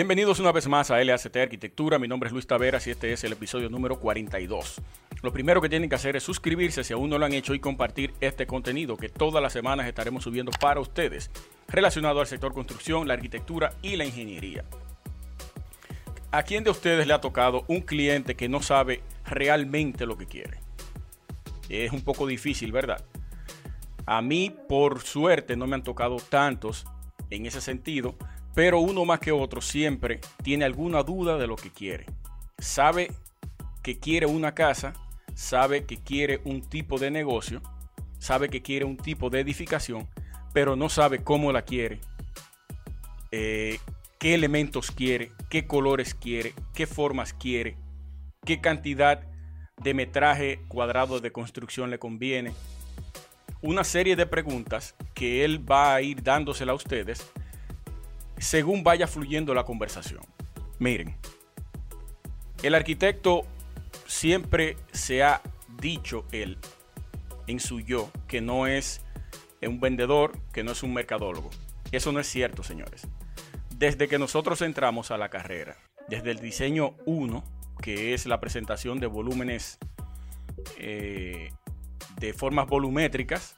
Bienvenidos una vez más a LACT Arquitectura. Mi nombre es Luis Taveras y este es el episodio número 42. Lo primero que tienen que hacer es suscribirse si aún no lo han hecho y compartir este contenido que todas las semanas estaremos subiendo para ustedes relacionado al sector construcción, la arquitectura y la ingeniería. ¿A quién de ustedes le ha tocado un cliente que no sabe realmente lo que quiere? Es un poco difícil, ¿verdad? A mí, por suerte, no me han tocado tantos en ese sentido, pero uno más que otro siempre tiene alguna duda de lo que quiere. Sabe que quiere una casa, sabe que quiere un tipo de negocio, sabe que quiere un tipo de edificación, pero no sabe cómo la quiere, eh, qué elementos quiere, qué colores quiere, qué formas quiere, qué cantidad de metraje cuadrado de construcción le conviene. Una serie de preguntas que él va a ir dándosela a ustedes según vaya fluyendo la conversación. Miren, el arquitecto siempre se ha dicho él en su yo que no es un vendedor, que no es un mercadólogo. Eso no es cierto, señores. Desde que nosotros entramos a la carrera, desde el diseño 1, que es la presentación de volúmenes eh, de formas volumétricas,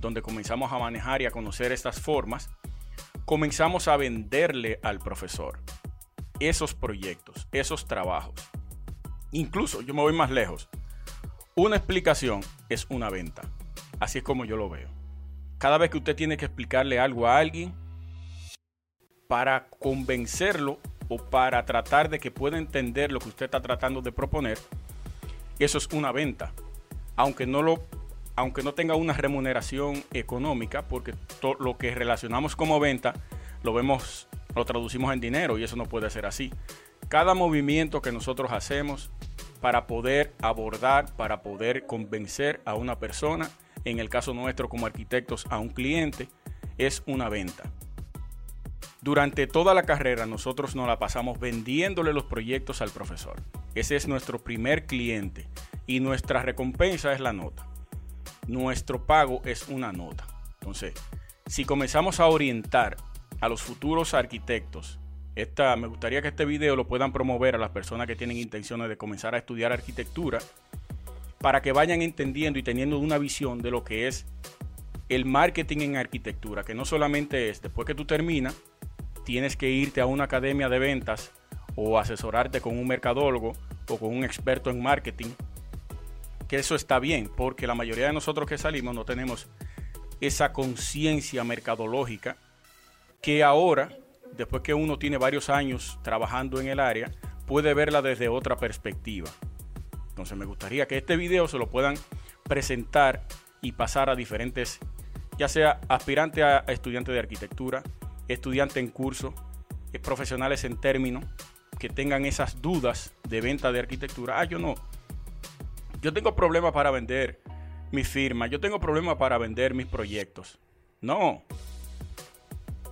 donde comenzamos a manejar y a conocer estas formas, comenzamos a venderle al profesor esos proyectos, esos trabajos. Incluso yo me voy más lejos. Una explicación es una venta. Así es como yo lo veo. Cada vez que usted tiene que explicarle algo a alguien para convencerlo o para tratar de que pueda entender lo que usted está tratando de proponer, eso es una venta. Aunque no lo aunque no tenga una remuneración económica, porque lo que relacionamos como venta lo vemos, lo traducimos en dinero y eso no puede ser así. Cada movimiento que nosotros hacemos para poder abordar, para poder convencer a una persona, en el caso nuestro como arquitectos a un cliente, es una venta. Durante toda la carrera nosotros nos la pasamos vendiéndole los proyectos al profesor. Ese es nuestro primer cliente y nuestra recompensa es la nota nuestro pago es una nota. Entonces, si comenzamos a orientar a los futuros arquitectos, esta, me gustaría que este video lo puedan promover a las personas que tienen intenciones de comenzar a estudiar arquitectura, para que vayan entendiendo y teniendo una visión de lo que es el marketing en arquitectura, que no solamente es después que tú terminas, tienes que irte a una academia de ventas o asesorarte con un mercadólogo o con un experto en marketing que eso está bien, porque la mayoría de nosotros que salimos no tenemos esa conciencia mercadológica que ahora, después que uno tiene varios años trabajando en el área, puede verla desde otra perspectiva. Entonces me gustaría que este video se lo puedan presentar y pasar a diferentes, ya sea aspirante a, estudiante de arquitectura, estudiante en curso, eh, profesionales en término, que tengan esas dudas de venta de arquitectura. Ah, yo no, yo tengo problemas para vender mi firma, yo tengo problemas para vender mis proyectos. No.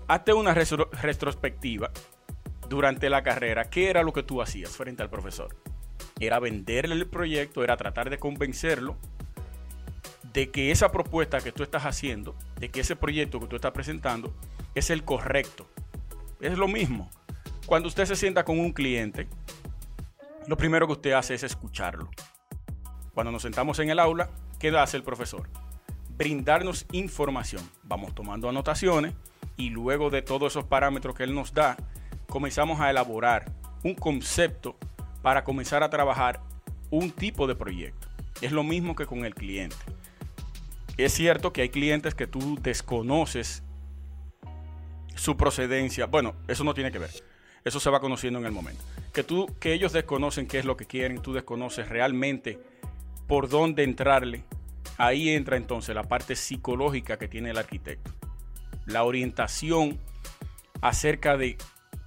Hazte una retrospectiva durante la carrera. ¿Qué era lo que tú hacías frente al profesor? Era venderle el proyecto, era tratar de convencerlo de que esa propuesta que tú estás haciendo, de que ese proyecto que tú estás presentando es el correcto. Es lo mismo. Cuando usted se sienta con un cliente, lo primero que usted hace es escucharlo. Cuando nos sentamos en el aula, ¿qué hace el profesor? Brindarnos información. Vamos tomando anotaciones y luego de todos esos parámetros que él nos da, comenzamos a elaborar un concepto para comenzar a trabajar un tipo de proyecto. Es lo mismo que con el cliente. Es cierto que hay clientes que tú desconoces su procedencia. Bueno, eso no tiene que ver. Eso se va conociendo en el momento. Que tú, que ellos desconocen qué es lo que quieren, tú desconoces realmente por dónde entrarle. Ahí entra entonces la parte psicológica que tiene el arquitecto. La orientación acerca de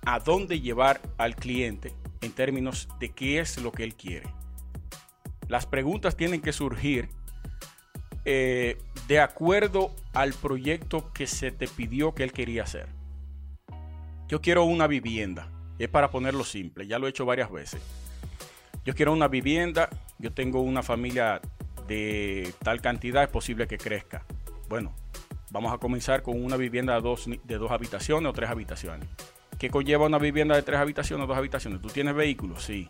a dónde llevar al cliente en términos de qué es lo que él quiere. Las preguntas tienen que surgir eh, de acuerdo al proyecto que se te pidió que él quería hacer. Yo quiero una vivienda. Es para ponerlo simple, ya lo he hecho varias veces. Yo quiero una vivienda yo tengo una familia de tal cantidad, es posible que crezca. Bueno, vamos a comenzar con una vivienda de dos, de dos habitaciones o tres habitaciones. ¿Qué conlleva una vivienda de tres habitaciones, dos habitaciones? ¿Tú tienes vehículos? Sí.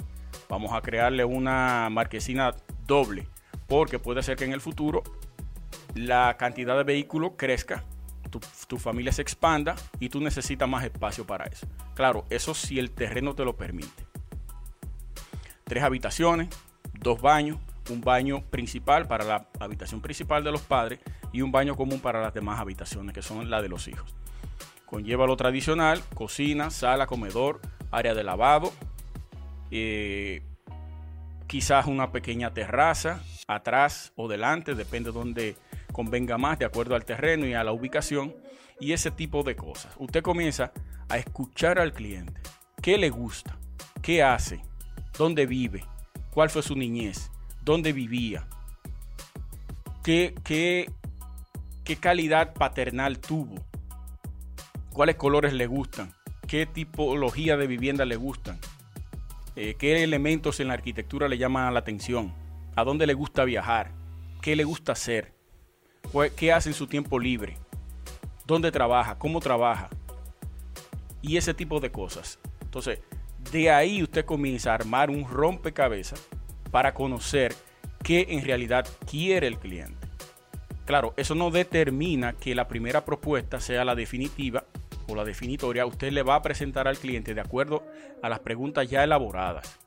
Vamos a crearle una marquesina doble, porque puede ser que en el futuro la cantidad de vehículos crezca, tu, tu, familia se expanda y tú necesitas más espacio para eso. Claro, eso si el terreno te lo permite. Tres habitaciones, dos baños, un baño principal para la habitación principal de los padres y un baño común para las demás habitaciones, que son las de los hijos. Conlleva lo tradicional, cocina, sala, comedor, área de lavado, eh, quizás una pequeña terraza atrás o delante, depende de donde convenga más, de acuerdo al terreno y a la ubicación, y ese tipo de cosas. Usted comienza a escuchar al cliente, qué le gusta, qué hace, dónde vive, cuál fue su niñez, dónde vivía, qué, qué, qué calidad paternal tuvo, cuáles colores le gustan, qué tipología de vivienda le gustan, eh, qué elementos en la arquitectura le llaman la atención, a dónde le gusta viajar, qué le gusta hacer, qué hace en su tiempo libre, dónde trabaja, cómo trabaja y ese tipo de cosas. Entonces, de ahí usted comienza a armar un rompecabezas para conocer qué en realidad quiere el cliente. Claro, eso no determina que la primera propuesta sea la definitiva o la definitoria. Usted le va a presentar al cliente de acuerdo a las preguntas ya elaboradas.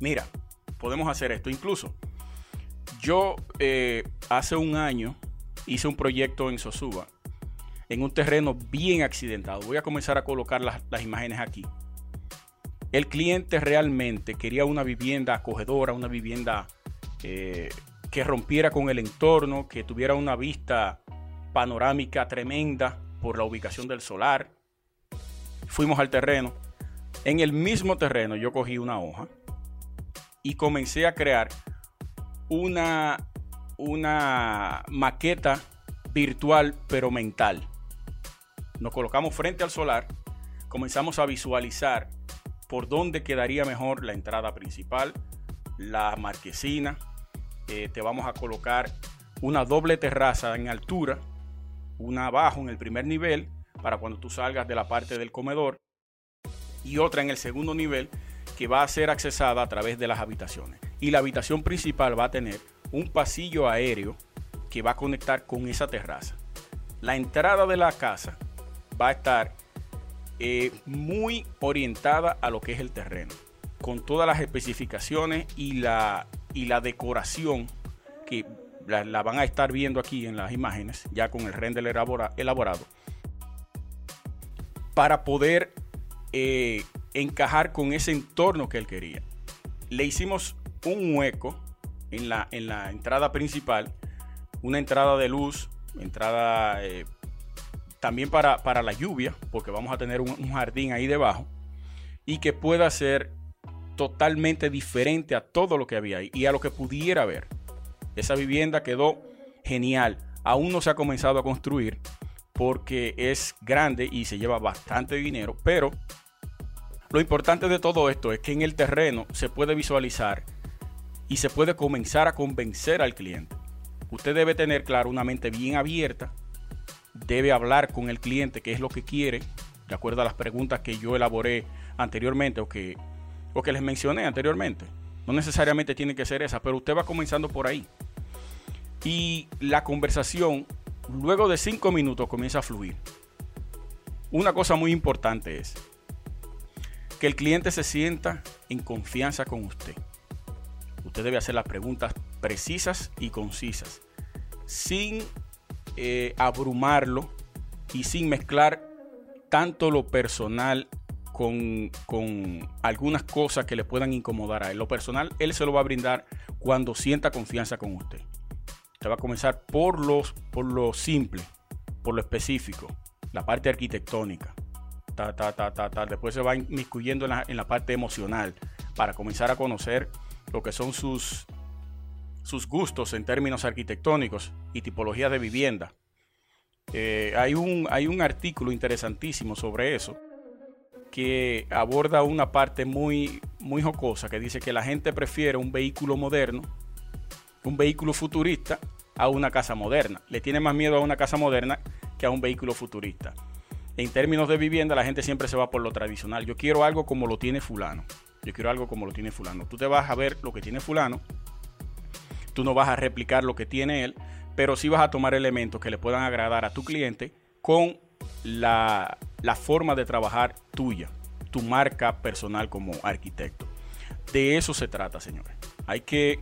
Mira, podemos hacer esto. Incluso, yo eh, hace un año hice un proyecto en Sosuba, en un terreno bien accidentado. Voy a comenzar a colocar las, las imágenes aquí. El cliente realmente quería una vivienda acogedora, una vivienda eh, que rompiera con el entorno, que tuviera una vista panorámica tremenda por la ubicación del solar. Fuimos al terreno. En el mismo terreno yo cogí una hoja y comencé a crear una, una maqueta virtual pero mental. Nos colocamos frente al solar, comenzamos a visualizar por dónde quedaría mejor la entrada principal, la marquesina. Eh, te vamos a colocar una doble terraza en altura, una abajo en el primer nivel para cuando tú salgas de la parte del comedor y otra en el segundo nivel que va a ser accesada a través de las habitaciones. Y la habitación principal va a tener un pasillo aéreo que va a conectar con esa terraza. La entrada de la casa va a estar eh, muy orientada a lo que es el terreno, con todas las especificaciones y la, y la decoración que la, van a estar viendo aquí en las imágenes, ya con el render elaborado, para poder eh, encajar con ese entorno que él quería. Le hicimos un hueco en la, en la entrada principal, una entrada de luz, entrada eh, también para, la lluvia, porque vamos a tener un, jardín ahí debajo, y que pueda ser totalmente diferente a todo lo que había ahí y a lo que pudiera haber. Esa vivienda quedó genial. Aún no se ha comenzado a construir porque es grande y se lleva bastante dinero, pero lo importante de todo esto es que en el terreno se puede visualizar y se puede comenzar a convencer al cliente. Usted debe tener, claro, una mente bien abierta debe hablar con el cliente qué es lo que quiere, de acuerdo a las preguntas que yo elaboré anteriormente o que, o que les mencioné anteriormente. No necesariamente tiene que ser esa, pero usted va comenzando por ahí. Y la conversación, luego de cinco minutos, comienza a fluir. Una cosa muy importante es que el cliente se sienta en confianza con usted. Usted debe hacer las preguntas precisas y concisas, sin eh, abrumarlo y sin mezclar tanto lo personal con, algunas cosas que le puedan incomodar a él. Lo personal, él se lo va a brindar cuando sienta confianza con usted. Usted va a comenzar por, los, por lo simple, por lo específico, la parte arquitectónica. Después se va inmiscuyendo en la, en la parte emocional para comenzar a conocer lo que son sus sus gustos en términos arquitectónicos y tipología de vivienda. Eh, hay, un, hay un artículo interesantísimo sobre eso que aborda una parte muy, muy jocosa que dice que la gente prefiere un vehículo moderno, un vehículo futurista, a una casa moderna. Le tiene más miedo a una casa moderna que a un vehículo futurista. en términos de vivienda, la gente siempre se va por lo tradicional. Yo quiero algo como lo tiene fulano. Yo quiero algo como lo tiene fulano. Tú te vas a ver lo que tiene fulano. Tú no vas a replicar lo que tiene él, pero sí vas a tomar elementos que le puedan agradar a tu cliente con la, la forma de trabajar tuya, tu marca personal como arquitecto. De eso se trata, señores. Hay que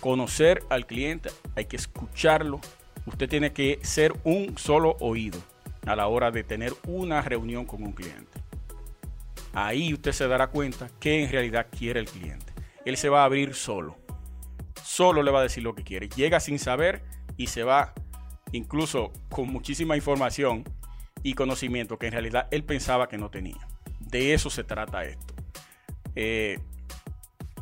conocer al cliente, hay que escucharlo. Usted tiene que ser un solo oído a la hora de tener una reunión con un cliente. Ahí usted se dará cuenta que en realidad quiere el cliente. Él se va a abrir solo. Solo le va a decir lo que quiere. Llega sin saber y se va incluso con muchísima información y conocimiento que en realidad él pensaba que no tenía. De eso se trata esto. Eh,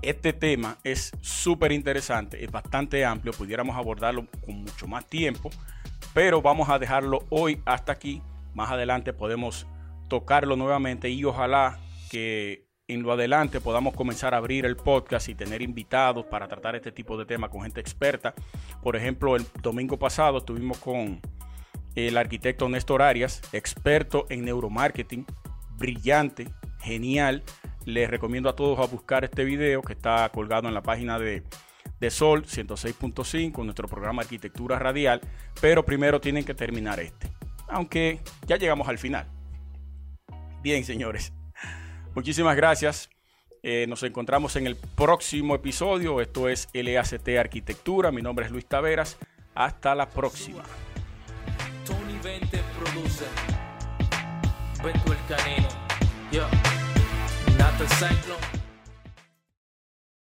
este tema es súper interesante, es bastante amplio, pudiéramos abordarlo con mucho más tiempo, pero vamos a dejarlo hoy hasta aquí. Más adelante podemos tocarlo nuevamente y ojalá que en lo adelante podamos comenzar a abrir el podcast y tener invitados para tratar este tipo de temas con gente experta. Por ejemplo, el domingo pasado estuvimos con el arquitecto Néstor Arias, experto en neuromarketing, brillante, genial. Les recomiendo a todos a buscar este video que está colgado en la página de, de Sol 106.5, nuestro programa Arquitectura Radial. Pero primero tienen que terminar este. Aunque ya llegamos al final. Bien, señores. Muchísimas gracias. Eh, nos encontramos en el próximo episodio. Esto es LACT Arquitectura. Mi nombre es Luis Taveras. Hasta la próxima. Tony 20 produce. el.